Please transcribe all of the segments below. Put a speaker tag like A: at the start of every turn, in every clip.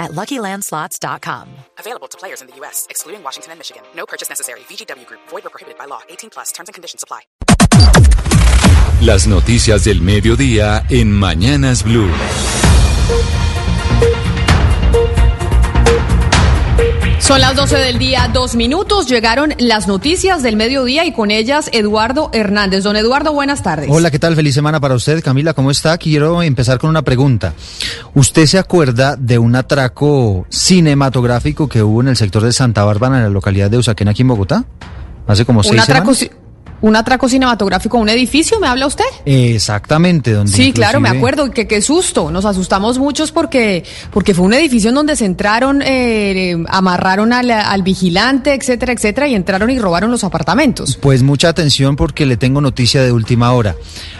A: at LuckyLandSlots.com.
B: Available to players in the U.S., excluding Washington and Michigan. No purchase necessary. VGW Group. Void or prohibited by law. 18 plus. Terms and conditions apply.
C: Las noticias del mediodía en Mañanas Blue.
D: Son las 12 del día, dos minutos. Llegaron las noticias del mediodía y con ellas Eduardo Hernández. Don Eduardo, buenas tardes.
E: Hola, ¿qué tal? Feliz semana para usted. Camila, ¿cómo está? Quiero empezar con una pregunta. ¿Usted se acuerda de un atraco cinematográfico que hubo en el sector de Santa Bárbara, en la localidad de Usaquén, aquí en Bogotá? Hace como
D: un
E: seis
D: atraco,
E: semanas.
D: Un atraco cinematográfico a un edificio, ¿me habla usted?
E: Exactamente. Donde
D: Sí, claro, me acuerdo. Que qué susto. Nos asustamos muchos porque, porque fue un edificio en donde se entraron, eh, amarraron al, al vigilante, etcétera, etcétera, y entraron y robaron los apartamentos.
E: Pues mucha atención porque le tengo noticia de última hora.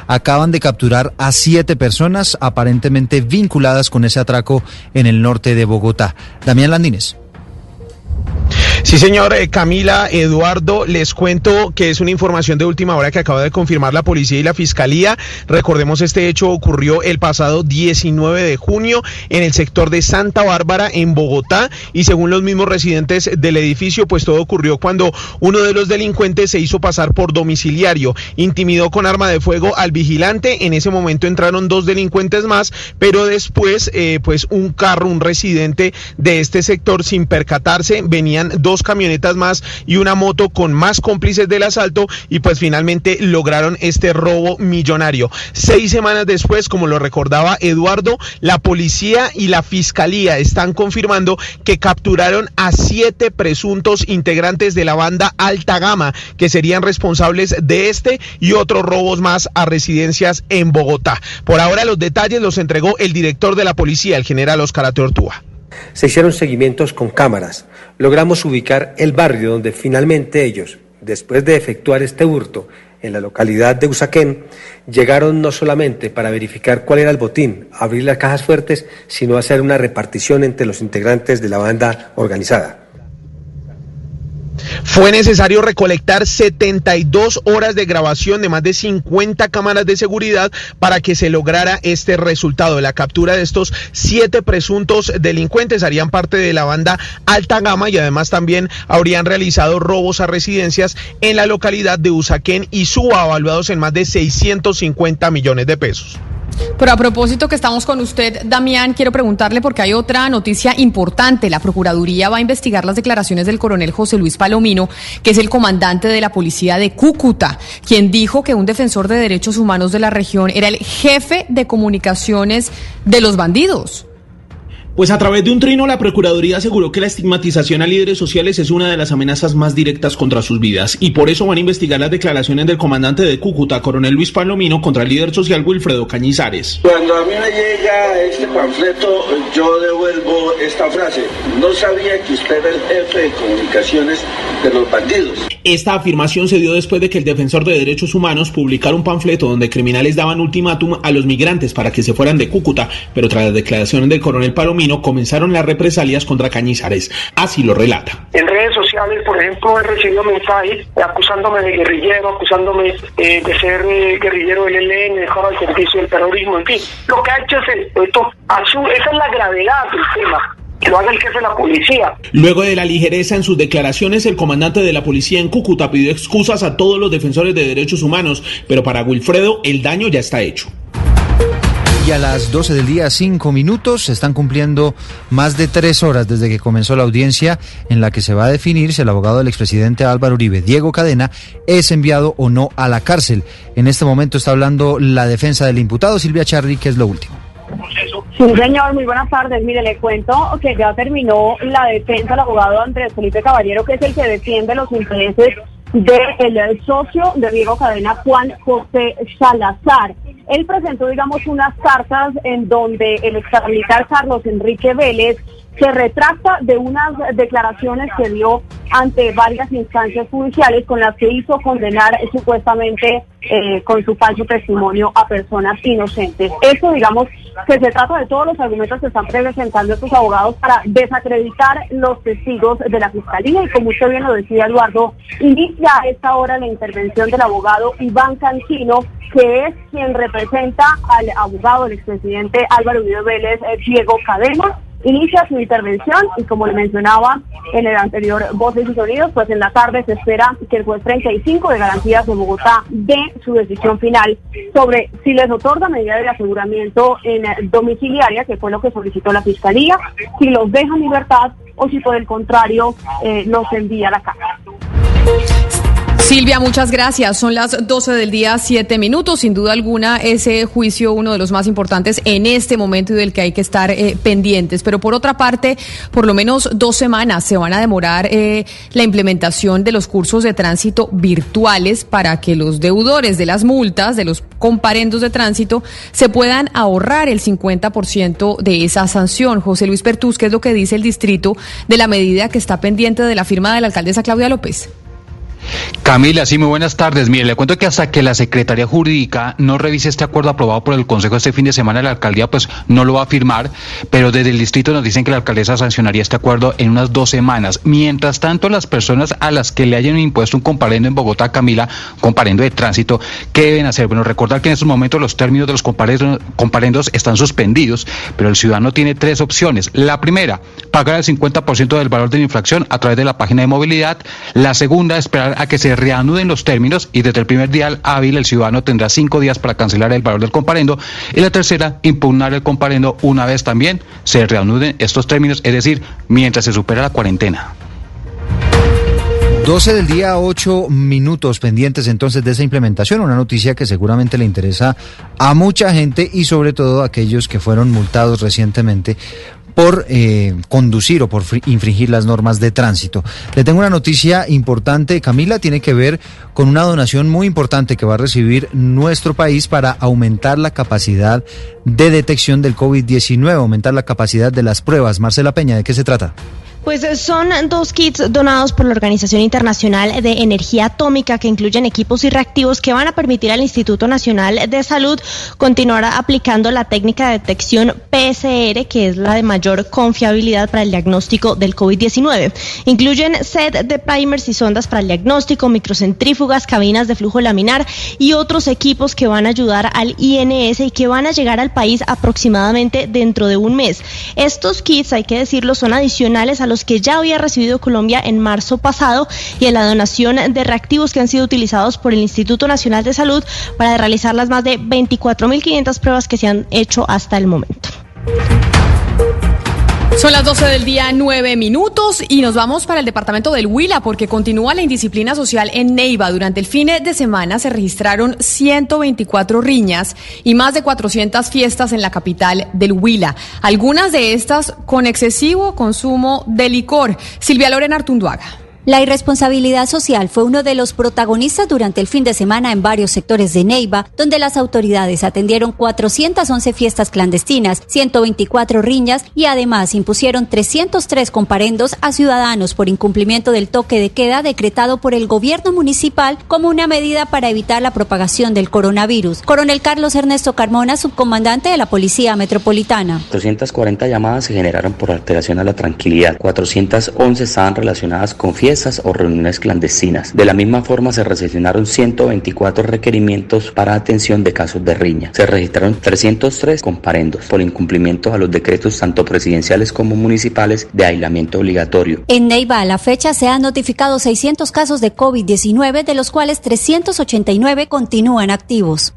E: Acaban de capturar a siete personas aparentemente vinculadas con ese atraco en el norte de Bogotá. Damián Landines.
F: Sí, señor eh, Camila, Eduardo, les cuento que es una información de última hora que acaba de confirmar la policía y la fiscalía. Recordemos, este hecho ocurrió el pasado 19 de junio en el sector de Santa Bárbara, en Bogotá, y según los mismos residentes del edificio, pues todo ocurrió cuando uno de los delincuentes se hizo pasar por domiciliario, intimidó con arma de fuego al vigilante. En ese momento entraron dos delincuentes más, pero después, eh, pues un carro, un residente de este sector, sin percatarse, venían dos camionetas más y una moto con más cómplices del asalto y pues finalmente lograron este robo millonario. Seis semanas después, como lo recordaba Eduardo, la policía y la fiscalía están confirmando que capturaron a siete presuntos integrantes de la banda Alta Gama que serían responsables de este y otros robos más a residencias en Bogotá. Por ahora los detalles los entregó el director de la policía, el general Oscar Ateortúa.
G: Se hicieron seguimientos con cámaras. Logramos ubicar el barrio donde finalmente ellos, después de efectuar este hurto en la localidad de Usaquén, llegaron no solamente para verificar cuál era el botín, abrir las cajas fuertes, sino hacer una repartición entre los integrantes de la banda organizada.
F: Fue necesario recolectar 72 horas de grabación de más de 50 cámaras de seguridad para que se lograra este resultado. La captura de estos siete presuntos delincuentes harían parte de la banda Alta Gama y además también habrían realizado robos a residencias en la localidad de Usaquén y Suba, evaluados en más de 650 millones de pesos.
D: Pero a propósito que estamos con usted, Damián, quiero preguntarle porque hay otra noticia importante. La Procuraduría va a investigar las declaraciones del coronel José Luis Palomino, que es el comandante de la policía de Cúcuta, quien dijo que un defensor de derechos humanos de la región era el jefe de comunicaciones de los bandidos.
H: Pues a través de un trino, la Procuraduría aseguró que la estigmatización a líderes sociales es una de las amenazas más directas contra sus vidas y por eso van a investigar las declaraciones del comandante de Cúcuta, coronel Luis Palomino, contra el líder social Wilfredo Cañizares.
I: Cuando a mí me llega este panfleto, yo devuelvo esta frase. No sabía que usted era el jefe de comunicaciones de los bandidos.
H: Esta afirmación se dio después de que el defensor de derechos humanos publicara un panfleto donde criminales daban ultimátum a los migrantes para que se fueran de Cúcuta, pero tras las declaraciones del coronel Palomino comenzaron las represalias contra Cañizares. Así lo relata.
J: En redes sociales, por ejemplo, he recibido mensajes acusándome de guerrillero, acusándome eh, de ser eh, guerrillero del ELN, de estar al servicio del terrorismo, en fin. Lo que ha hecho es esto, esa es la gravedad del tema. Lo haga el jefe de la policía.
H: Luego de la ligereza en sus declaraciones, el comandante de la policía en Cúcuta pidió excusas a todos los defensores de derechos humanos, pero para Wilfredo el daño ya está hecho.
E: A las 12 del día, 5 minutos, se están cumpliendo más de tres horas desde que comenzó la audiencia en la que se va a definir si el abogado del expresidente Álvaro Uribe, Diego Cadena, es enviado o no a la cárcel. En este momento está hablando la defensa del imputado, Silvia Charri, que es lo último.
K: Sí, señor, muy buenas tardes. Mire, le cuento que ya terminó la defensa del abogado Andrés Felipe Caballero, que es el que defiende los intereses del socio de Diego Cadena, Juan José Salazar. Él presentó, digamos, unas cartas en donde el exmilitar Carlos Enrique Vélez se retracta de unas declaraciones que dio ante varias instancias judiciales con las que hizo condenar eh, supuestamente eh, con su falso testimonio a personas inocentes. Eso, digamos, que se trata de todos los argumentos que están presentando estos abogados para desacreditar los testigos de la Fiscalía y como usted bien lo decía, Eduardo, inicia a esta hora la intervención del abogado Iván Cancino, que es quien representa al abogado del expresidente Álvaro Uribe Vélez, eh, Diego Cadena, inicia su intervención y como le mencionaba en el anterior Voces y Sonidos, pues en la tarde se espera que el juez 35 de garantías de Bogotá dé su decisión final sobre si les otorga medida de aseguramiento en domiciliaria, que fue lo que solicitó la Fiscalía, si los deja en libertad o si por el contrario eh, los envía a la casa.
D: Silvia, muchas gracias. Son las 12 del día, 7 minutos. Sin duda alguna, ese juicio uno de los más importantes en este momento y del que hay que estar eh, pendientes. Pero por otra parte, por lo menos dos semanas se van a demorar eh, la implementación de los cursos de tránsito virtuales para que los deudores de las multas, de los comparendos de tránsito, se puedan ahorrar el 50% de esa sanción. José Luis Pertús, ¿qué es lo que dice el distrito de la medida que está pendiente de la firma de la alcaldesa Claudia López?
L: Camila, sí, muy buenas tardes. Mire, le cuento que hasta que la Secretaría Jurídica no revise este acuerdo aprobado por el Consejo este fin de semana, la alcaldía pues no lo va a firmar, pero desde el distrito nos dicen que la alcaldesa sancionaría este acuerdo en unas dos semanas. Mientras tanto, las personas a las que le hayan impuesto un comparendo en Bogotá, Camila, comparendo de tránsito, ¿qué deben hacer? Bueno, recordar que en estos momentos los términos de los comparendos están suspendidos, pero el ciudadano tiene tres opciones. La primera, pagar el 50% del valor de la infracción a través de la página de movilidad. La segunda, esperar a que se reanuden los términos y desde el primer día hábil el ciudadano tendrá cinco días para cancelar el valor del comparendo. Y la tercera, impugnar el comparendo una vez también se reanuden estos términos, es decir, mientras se supera la cuarentena.
E: 12 del día, 8 minutos pendientes entonces de esa implementación, una noticia que seguramente le interesa a mucha gente y sobre todo a aquellos que fueron multados recientemente por eh, conducir o por infringir las normas de tránsito. Le tengo una noticia importante, Camila, tiene que ver con una donación muy importante que va a recibir nuestro país para aumentar la capacidad de detección del COVID-19, aumentar la capacidad de las pruebas. Marcela Peña, ¿de qué se trata?
M: Pues eh, son dos kits donados por la Organización Internacional de Energía Atómica que incluyen equipos y reactivos que van a permitir al Instituto Nacional de Salud continuar aplicando la técnica de detección PSR, que es la de mayor confiabilidad para el diagnóstico del COVID-19. Incluyen set de primers y sondas para el diagnóstico, microcentrífugas, cabinas de flujo laminar y otros equipos que van a ayudar al INS y que van a llegar al país aproximadamente dentro de un mes. Estos kits, hay que decirlo, son adicionales a los que ya había recibido Colombia en marzo pasado y en la donación de reactivos que han sido utilizados por el Instituto Nacional de Salud para realizar las más de 24.500 pruebas que se han hecho hasta el momento.
D: Son las 12 del día, 9 minutos, y nos vamos para el departamento del Huila porque continúa la indisciplina social en Neiva. Durante el fin de semana se registraron 124 riñas y más de 400 fiestas en la capital del Huila. Algunas de estas con excesivo consumo de licor. Silvia Lorena Artunduaga.
N: La irresponsabilidad social fue uno de los protagonistas durante el fin de semana en varios sectores de Neiva, donde las autoridades atendieron 411 fiestas clandestinas, 124 riñas y además impusieron 303 comparendos a ciudadanos por incumplimiento del toque de queda decretado por el gobierno municipal como una medida para evitar la propagación del coronavirus. Coronel Carlos Ernesto Carmona, subcomandante de la Policía Metropolitana.
O: 240 llamadas se generaron por alteración a la tranquilidad, 411 estaban relacionadas con fiestas o reuniones clandestinas. De la misma forma se recepcionaron 124 requerimientos para atención de casos de riña. Se registraron 303 comparendos por incumplimiento a los decretos tanto presidenciales como municipales de aislamiento obligatorio.
N: En Neiva a la fecha se han notificado 600 casos de COVID-19, de los cuales 389 continúan activos.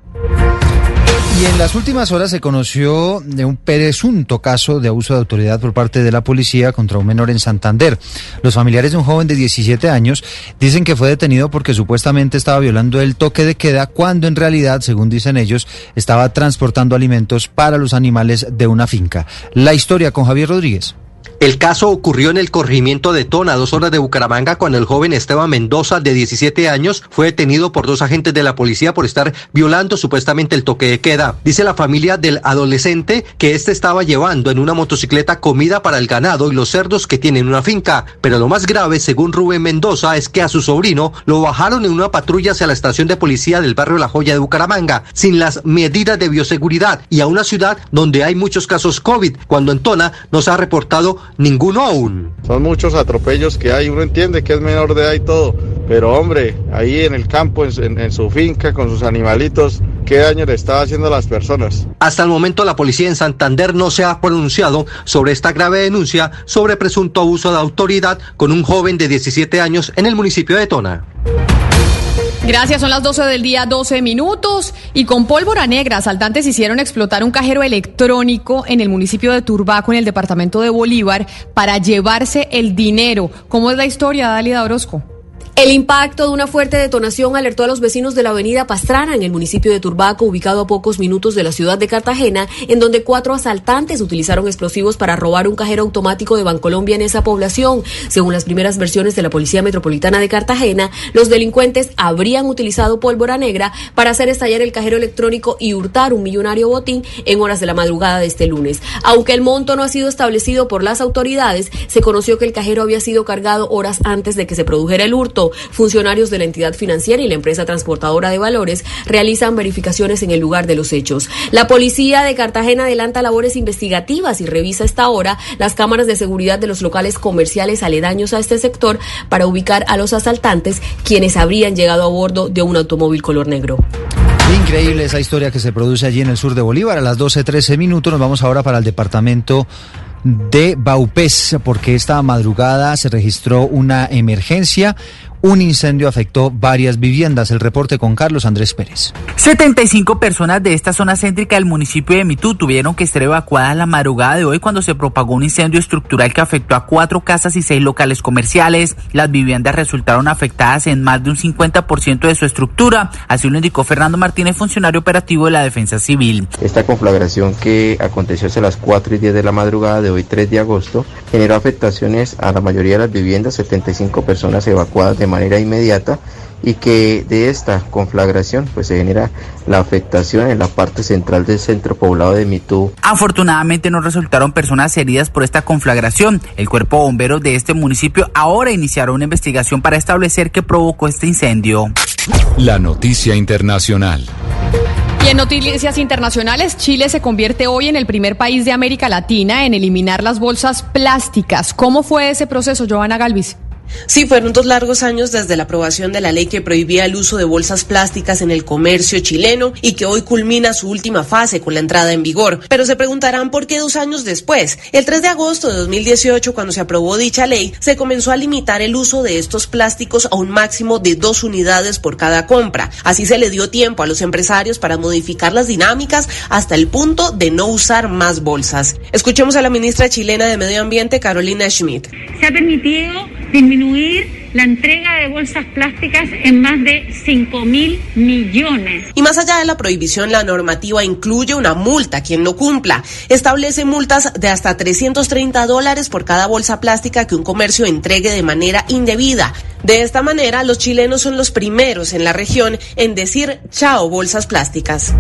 E: Y en las últimas horas se conoció de un presunto caso de abuso de autoridad por parte de la policía contra un menor en Santander. Los familiares de un joven de 17 años dicen que fue detenido porque supuestamente estaba violando el toque de queda cuando en realidad, según dicen ellos, estaba transportando alimentos para los animales de una finca. La historia con Javier Rodríguez.
P: El caso ocurrió en el corregimiento de Tona, dos horas de Bucaramanga, cuando el joven Esteban Mendoza, de 17 años, fue detenido por dos agentes de la policía por estar violando supuestamente el toque de queda. Dice la familia del adolescente que este estaba llevando en una motocicleta comida para el ganado y los cerdos que tienen una finca. Pero lo más grave, según Rubén Mendoza, es que a su sobrino lo bajaron en una patrulla hacia la estación de policía del barrio La Joya de Bucaramanga, sin las medidas de bioseguridad y a una ciudad donde hay muchos casos COVID, cuando en Tona no se ha reportado ninguno aún.
Q: Son muchos atropellos que hay, uno entiende que es menor de edad y todo, pero hombre, ahí en el campo, en, en, su finca, con sus animalitos, ¿qué daño le estaba haciendo a las personas?
P: Hasta el momento la policía en Santander no se ha pronunciado sobre esta grave denuncia sobre presunto abuso de autoridad con un joven de 17 años en el municipio de Tona.
D: Gracias, son las 12 del día, 12 minutos. Y con pólvora negra, asaltantes hicieron explotar un cajero electrónico en el municipio de Turbaco, en el departamento de Bolívar, para llevarse el dinero. ¿Cómo es la historia, Dalida Orozco?
R: El impacto de una fuerte detonación alertó a los vecinos de la avenida Pastrana en el municipio de Turbaco, ubicado a pocos minutos de la ciudad de Cartagena, en donde cuatro asaltantes utilizaron explosivos para robar un cajero automático de Bancolombia en esa población. Según las primeras versiones de la Policía Metropolitana de Cartagena, los delincuentes habrían utilizado pólvora negra para hacer estallar el cajero electrónico y hurtar un millonario botín en horas de la madrugada de este lunes. Aunque el monto no ha sido establecido por las autoridades, se conoció que el cajero había sido cargado horas antes de que se produjera el hurto. Funcionarios de la entidad financiera y la empresa transportadora de valores realizan verificaciones en el lugar de los hechos. La policía de Cartagena adelanta labores investigativas y revisa esta hora las cámaras de seguridad de los locales comerciales aledaños a este sector para ubicar a los asaltantes quienes habrían llegado a bordo de un automóvil color negro.
E: Increíble esa historia que se produce allí en el sur de Bolívar. A las 12.13 minutos nos vamos ahora para el departamento de Baupés, porque esta madrugada se registró una emergencia. Un incendio afectó varias viviendas. El reporte con Carlos Andrés Pérez.
S: 75 personas de esta zona céntrica del municipio de Mitú tuvieron que ser evacuadas la madrugada de hoy cuando se propagó un incendio estructural que afectó a cuatro casas y seis locales comerciales. Las viviendas resultaron afectadas en más de un 50% de su estructura. Así lo indicó Fernando Martínez, funcionario operativo de la Defensa Civil.
T: Esta conflagración que aconteció hacia las 4 y 10 de la madrugada de hoy, 3 de agosto, generó afectaciones a la mayoría de las viviendas, 75 personas evacuadas de manera inmediata y que de esta conflagración pues se genera la afectación en la parte central del centro poblado de Mitú.
S: Afortunadamente no resultaron personas heridas por esta conflagración. El cuerpo bombero de este municipio ahora iniciará una investigación para establecer qué provocó este incendio.
C: La noticia internacional.
D: Y en noticias internacionales, Chile se convierte hoy en el primer país de América Latina en eliminar las bolsas plásticas. ¿Cómo fue ese proceso, Giovanna Galvis?
U: Sí, fueron dos largos años desde la aprobación de la ley que prohibía el uso de bolsas plásticas en el comercio chileno y que hoy culmina su última fase con la entrada en vigor. Pero se preguntarán por qué dos años después. El 3 de agosto de 2018, cuando se aprobó dicha ley, se comenzó a limitar el uso de estos plásticos a un máximo de dos unidades por cada compra. Así se le dio tiempo a los empresarios para modificar las dinámicas hasta el punto de no usar más bolsas. Escuchemos a la ministra chilena de Medio Ambiente, Carolina Schmidt.
V: Se ha permitido disminuir la entrega de bolsas plásticas en más de 5 mil millones.
U: Y más allá de la prohibición, la normativa incluye una multa quien no cumpla. Establece multas de hasta 330 dólares por cada bolsa plástica que un comercio entregue de manera indebida. De esta manera, los chilenos son los primeros en la región en decir chao bolsas plásticas.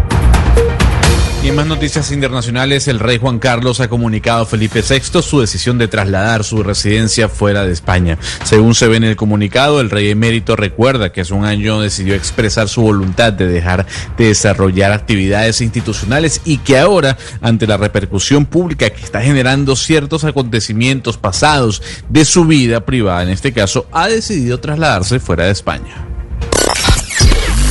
W: Y en más noticias internacionales, el rey Juan Carlos ha comunicado a Felipe VI su decisión de trasladar su residencia fuera de España. Según se ve en el comunicado, el rey emérito recuerda que hace un año decidió expresar su voluntad de dejar de desarrollar actividades institucionales y que ahora, ante la repercusión pública que está generando ciertos acontecimientos pasados de su vida privada, en este caso, ha decidido trasladarse fuera de España.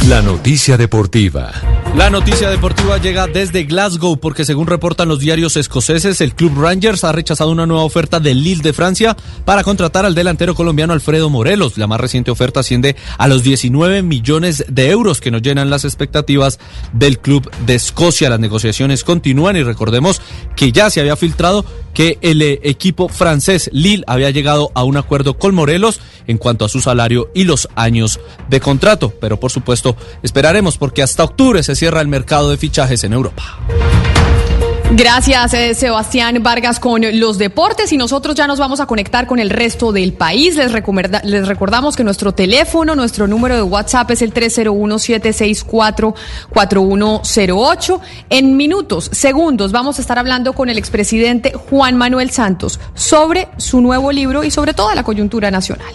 C: La noticia deportiva.
X: La noticia deportiva llega desde Glasgow porque según reportan los diarios escoceses, el club Rangers ha rechazado una nueva oferta del Lille de Francia para contratar al delantero colombiano Alfredo Morelos. La más reciente oferta asciende a los 19 millones de euros que nos llenan las expectativas del club de Escocia. Las negociaciones continúan y recordemos que ya se había filtrado que el eh, equipo francés Lille había llegado a un acuerdo con Morelos en cuanto a su salario y los años de contrato. Pero por supuesto esperaremos porque hasta octubre se cierra el mercado de fichajes en Europa.
D: Gracias, eh, Sebastián Vargas, con los deportes y nosotros ya nos vamos a conectar con el resto del país. Les, les recordamos que nuestro teléfono, nuestro número de WhatsApp es el 301-764-4108. En minutos, segundos, vamos a estar hablando con el expresidente Juan Manuel Santos sobre su nuevo libro y sobre toda la coyuntura nacional.